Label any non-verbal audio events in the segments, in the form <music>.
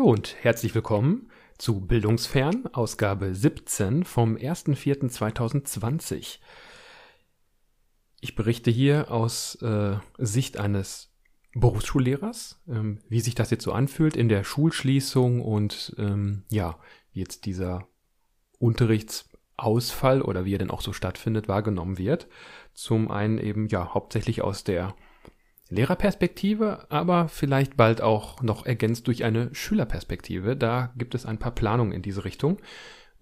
Hallo und herzlich willkommen zu Bildungsfern, Ausgabe 17 vom 1.4.2020. Ich berichte hier aus äh, Sicht eines Berufsschullehrers, ähm, wie sich das jetzt so anfühlt in der Schulschließung und ähm, ja, wie jetzt dieser Unterrichtsausfall oder wie er denn auch so stattfindet, wahrgenommen wird. Zum einen eben ja hauptsächlich aus der Lehrerperspektive, aber vielleicht bald auch noch ergänzt durch eine Schülerperspektive. Da gibt es ein paar Planungen in diese Richtung.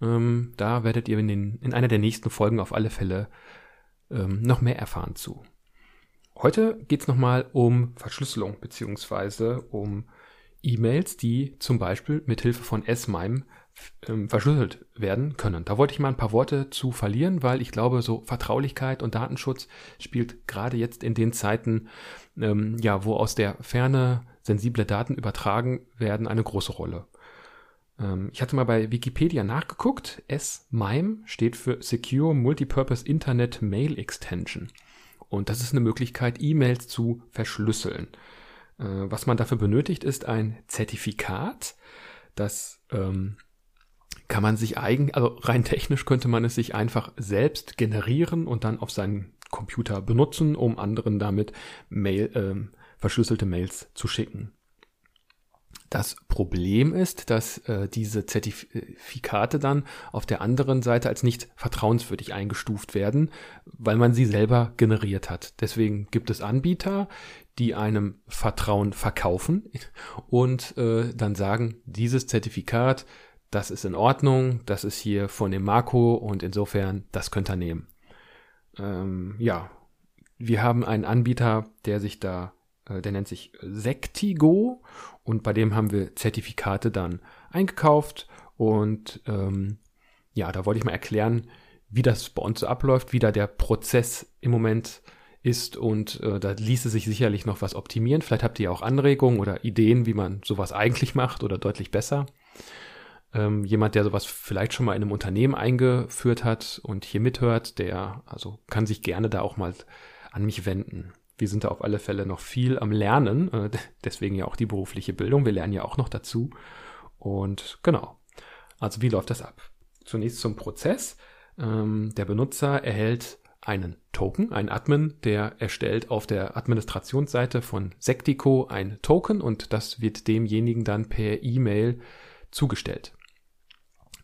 Ähm, da werdet ihr in, den, in einer der nächsten Folgen auf alle Fälle ähm, noch mehr erfahren zu. Heute geht es nochmal um Verschlüsselung beziehungsweise um E-Mails, die zum Beispiel mit Hilfe von S-MIME verschlüsselt werden können. Da wollte ich mal ein paar Worte zu verlieren, weil ich glaube, so Vertraulichkeit und Datenschutz spielt gerade jetzt in den Zeiten, ähm, ja, wo aus der Ferne sensible Daten übertragen werden, eine große Rolle. Ähm, ich hatte mal bei Wikipedia nachgeguckt. S-MIME steht für Secure Multipurpose Internet Mail Extension. Und das ist eine Möglichkeit, E-Mails zu verschlüsseln. Äh, was man dafür benötigt, ist ein Zertifikat, das ähm, kann man sich eigen, also rein technisch könnte man es sich einfach selbst generieren und dann auf seinen Computer benutzen, um anderen damit Mail, äh, verschlüsselte Mails zu schicken. Das Problem ist, dass äh, diese Zertifikate dann auf der anderen Seite als nicht vertrauenswürdig eingestuft werden, weil man sie selber generiert hat. Deswegen gibt es Anbieter, die einem Vertrauen verkaufen und äh, dann sagen, dieses Zertifikat das ist in Ordnung, das ist hier von dem Marco und insofern, das könnt ihr nehmen. Ähm, ja, wir haben einen Anbieter, der sich da, äh, der nennt sich Sectigo und bei dem haben wir Zertifikate dann eingekauft und ähm, ja, da wollte ich mal erklären, wie das bei uns so abläuft, wie da der Prozess im Moment ist und äh, da ließe sich sicherlich noch was optimieren. Vielleicht habt ihr auch Anregungen oder Ideen, wie man sowas eigentlich macht oder deutlich besser ähm, jemand, der sowas vielleicht schon mal in einem Unternehmen eingeführt hat und hier mithört, der also kann sich gerne da auch mal an mich wenden. Wir sind da auf alle Fälle noch viel am Lernen, äh, deswegen ja auch die berufliche Bildung. Wir lernen ja auch noch dazu. Und genau. Also wie läuft das ab? Zunächst zum Prozess. Ähm, der Benutzer erhält einen Token, ein Admin, der erstellt auf der Administrationsseite von Sectico ein Token und das wird demjenigen dann per E-Mail zugestellt.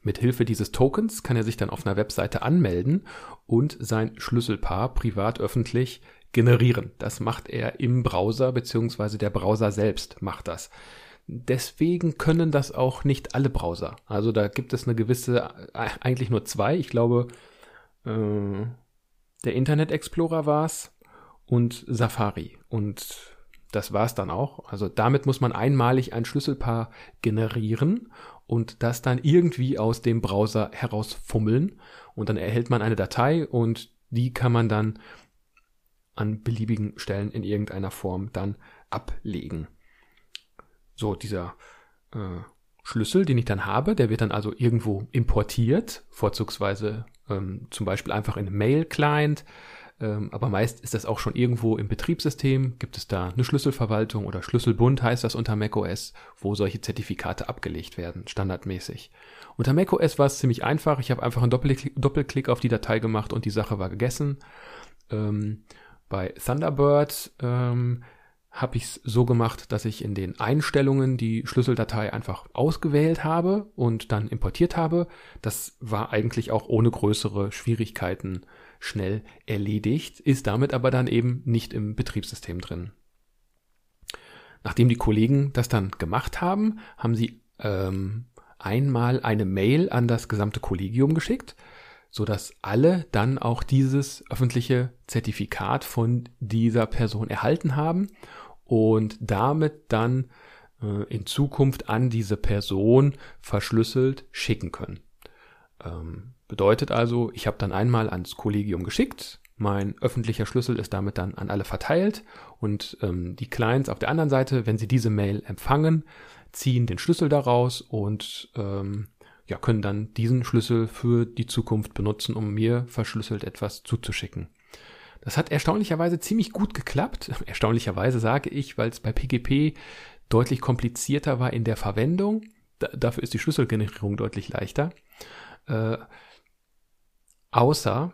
Mit Hilfe dieses Tokens kann er sich dann auf einer Webseite anmelden und sein Schlüsselpaar privat öffentlich generieren. Das macht er im Browser beziehungsweise der Browser selbst macht das. Deswegen können das auch nicht alle Browser. Also da gibt es eine gewisse, äh, eigentlich nur zwei. Ich glaube, äh, der Internet Explorer war es und Safari. Und das war es dann auch. Also damit muss man einmalig ein Schlüsselpaar generieren und das dann irgendwie aus dem Browser herausfummeln und dann erhält man eine Datei und die kann man dann an beliebigen Stellen in irgendeiner Form dann ablegen. So, dieser äh, Schlüssel, den ich dann habe, der wird dann also irgendwo importiert, vorzugsweise ähm, zum Beispiel einfach in Mail-Client ähm, aber meist ist das auch schon irgendwo im Betriebssystem. Gibt es da eine Schlüsselverwaltung oder Schlüsselbund heißt das unter macOS, wo solche Zertifikate abgelegt werden, standardmäßig. Unter macOS war es ziemlich einfach. Ich habe einfach einen Doppelklick, Doppelklick, auf die Datei gemacht und die Sache war gegessen. Ähm, bei Thunderbird ähm, habe ich es so gemacht, dass ich in den Einstellungen die Schlüsseldatei einfach ausgewählt habe und dann importiert habe. Das war eigentlich auch ohne größere Schwierigkeiten schnell erledigt, ist damit aber dann eben nicht im Betriebssystem drin. Nachdem die Kollegen das dann gemacht haben, haben sie ähm, einmal eine Mail an das gesamte Kollegium geschickt, so dass alle dann auch dieses öffentliche Zertifikat von dieser Person erhalten haben und damit dann äh, in Zukunft an diese Person verschlüsselt schicken können. Ähm, Bedeutet also, ich habe dann einmal ans Kollegium geschickt, mein öffentlicher Schlüssel ist damit dann an alle verteilt und ähm, die Clients auf der anderen Seite, wenn sie diese Mail empfangen, ziehen den Schlüssel daraus und ähm, ja, können dann diesen Schlüssel für die Zukunft benutzen, um mir verschlüsselt etwas zuzuschicken. Das hat erstaunlicherweise ziemlich gut geklappt. <laughs> Erstaunlicherweise sage ich, weil es bei PGP deutlich komplizierter war in der Verwendung. Da, dafür ist die Schlüsselgenerierung deutlich leichter. Äh, außer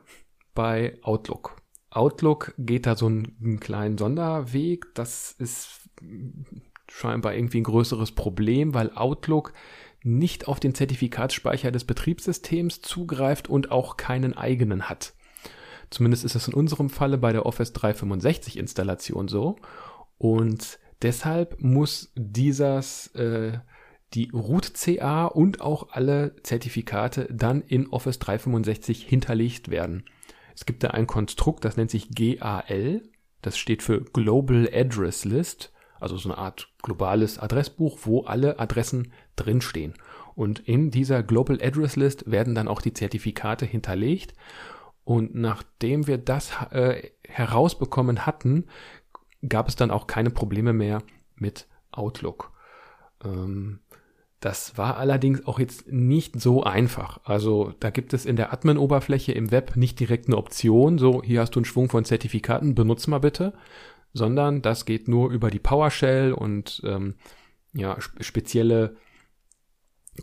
bei Outlook. Outlook geht da so einen, einen kleinen Sonderweg. Das ist scheinbar irgendwie ein größeres Problem, weil Outlook nicht auf den Zertifikatsspeicher des Betriebssystems zugreift und auch keinen eigenen hat. Zumindest ist das in unserem Falle bei der Office 365 Installation so. Und deshalb muss dieses, äh, die Root CA und auch alle Zertifikate dann in Office 365 hinterlegt werden. Es gibt da ein Konstrukt, das nennt sich GAL. Das steht für Global Address List also so eine Art globales Adressbuch, wo alle Adressen drinstehen. Und in dieser Global Address List werden dann auch die Zertifikate hinterlegt. Und nachdem wir das äh, herausbekommen hatten, gab es dann auch keine Probleme mehr mit Outlook. Ähm, das war allerdings auch jetzt nicht so einfach. Also da gibt es in der Admin-Oberfläche im Web nicht direkt eine Option, so hier hast du einen Schwung von Zertifikaten, benutze mal bitte, sondern das geht nur über die PowerShell und ähm, ja, spezielle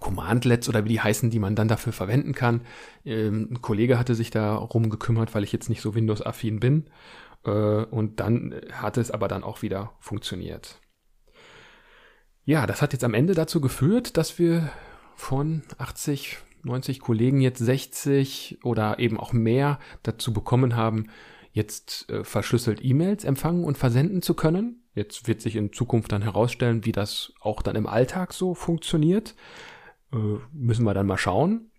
Commandlets oder wie die heißen, die man dann dafür verwenden kann. Ähm, ein Kollege hatte sich darum gekümmert, weil ich jetzt nicht so Windows-affin bin. Äh, und dann hat es aber dann auch wieder funktioniert. Ja, das hat jetzt am Ende dazu geführt, dass wir von 80, 90 Kollegen jetzt 60 oder eben auch mehr dazu bekommen haben, jetzt äh, verschlüsselt E-Mails empfangen und versenden zu können. Jetzt wird sich in Zukunft dann herausstellen, wie das auch dann im Alltag so funktioniert. Äh, müssen wir dann mal schauen,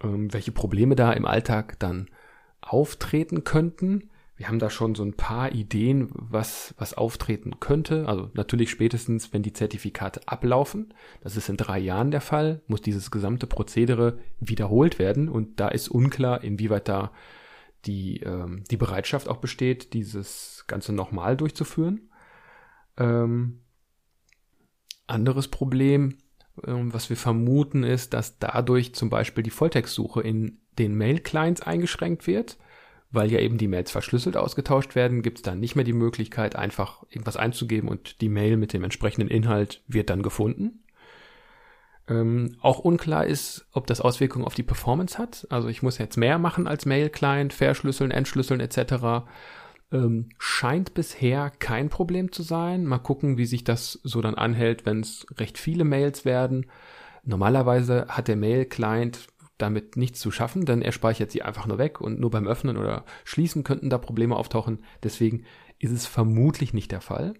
äh, welche Probleme da im Alltag dann auftreten könnten. Wir haben da schon so ein paar Ideen, was, was auftreten könnte. Also natürlich spätestens, wenn die Zertifikate ablaufen. Das ist in drei Jahren der Fall, muss dieses gesamte Prozedere wiederholt werden. Und da ist unklar, inwieweit da die, ähm, die Bereitschaft auch besteht, dieses Ganze nochmal durchzuführen. Ähm, anderes Problem, ähm, was wir vermuten, ist, dass dadurch zum Beispiel die Volltextsuche in den Mail-Clients eingeschränkt wird, weil ja eben die Mails verschlüsselt ausgetauscht werden, gibt es dann nicht mehr die Möglichkeit, einfach irgendwas einzugeben und die Mail mit dem entsprechenden Inhalt wird dann gefunden. Ähm, auch unklar ist, ob das Auswirkungen auf die Performance hat. Also ich muss jetzt mehr machen als Mail-Client, verschlüsseln, entschlüsseln etc. Ähm, scheint bisher kein Problem zu sein. Mal gucken, wie sich das so dann anhält, wenn es recht viele Mails werden. Normalerweise hat der Mail-Client damit nichts zu schaffen, denn er speichert sie einfach nur weg und nur beim Öffnen oder Schließen könnten da Probleme auftauchen. Deswegen ist es vermutlich nicht der Fall.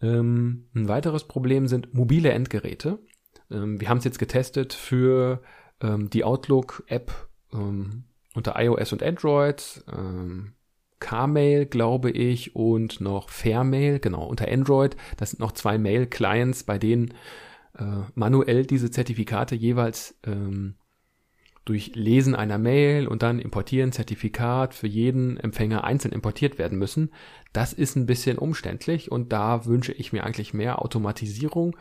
Ähm, ein weiteres Problem sind mobile Endgeräte. Ähm, wir haben es jetzt getestet für ähm, die Outlook-App ähm, unter iOS und Android, ähm, Carmail, glaube ich, und noch Fairmail, genau, unter Android. Das sind noch zwei Mail-Clients, bei denen äh, manuell diese Zertifikate jeweils ähm, durch Lesen einer Mail und dann importieren Zertifikat für jeden Empfänger einzeln importiert werden müssen. Das ist ein bisschen umständlich und da wünsche ich mir eigentlich mehr Automatisierung.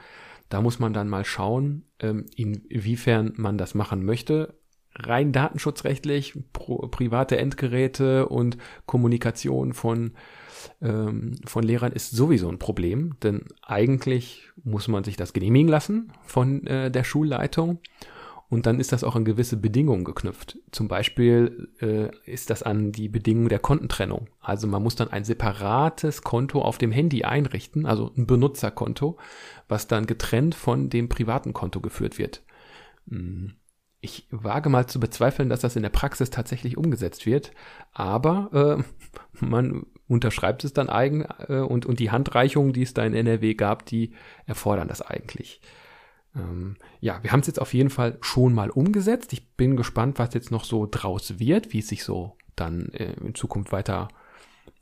Da muss man dann mal schauen, ähm, inwiefern man das machen möchte. Rein datenschutzrechtlich, private Endgeräte und Kommunikation von, ähm, von Lehrern ist sowieso ein Problem, denn eigentlich muss man sich das genehmigen lassen von äh, der Schulleitung. Und dann ist das auch an gewisse Bedingungen geknüpft. Zum Beispiel äh, ist das an die Bedingungen der Kontentrennung. Also man muss dann ein separates Konto auf dem Handy einrichten, also ein Benutzerkonto, was dann getrennt von dem privaten Konto geführt wird. Hm. Ich wage mal zu bezweifeln, dass das in der Praxis tatsächlich umgesetzt wird, aber äh, <laughs> man unterschreibt es dann eigen äh, und, und die Handreichungen, die es da in NRW gab, die erfordern das eigentlich. Ähm, ja, wir haben es jetzt auf jeden Fall schon mal umgesetzt. Ich bin gespannt, was jetzt noch so draus wird, wie es sich so dann äh, in Zukunft weiter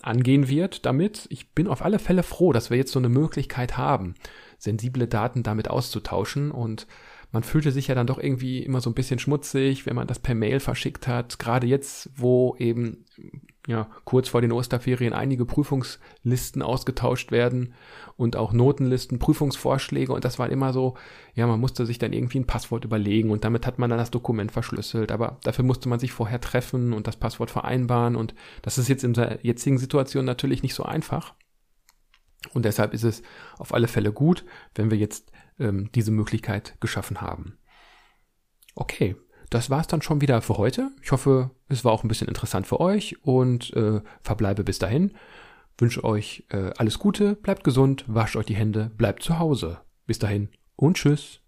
angehen wird damit. Ich bin auf alle Fälle froh, dass wir jetzt so eine Möglichkeit haben, sensible Daten damit auszutauschen und man fühlte sich ja dann doch irgendwie immer so ein bisschen schmutzig, wenn man das per Mail verschickt hat. Gerade jetzt, wo eben ja kurz vor den Osterferien einige Prüfungslisten ausgetauscht werden und auch Notenlisten, Prüfungsvorschläge und das war immer so, ja, man musste sich dann irgendwie ein Passwort überlegen und damit hat man dann das Dokument verschlüsselt, aber dafür musste man sich vorher treffen und das Passwort vereinbaren und das ist jetzt in der jetzigen Situation natürlich nicht so einfach. Und deshalb ist es auf alle Fälle gut, wenn wir jetzt ähm, diese Möglichkeit geschaffen haben. Okay, das war's dann schon wieder für heute. Ich hoffe, es war auch ein bisschen interessant für euch und äh, verbleibe bis dahin. Wünsche euch äh, alles Gute, bleibt gesund, wascht euch die Hände, bleibt zu Hause. Bis dahin und tschüss.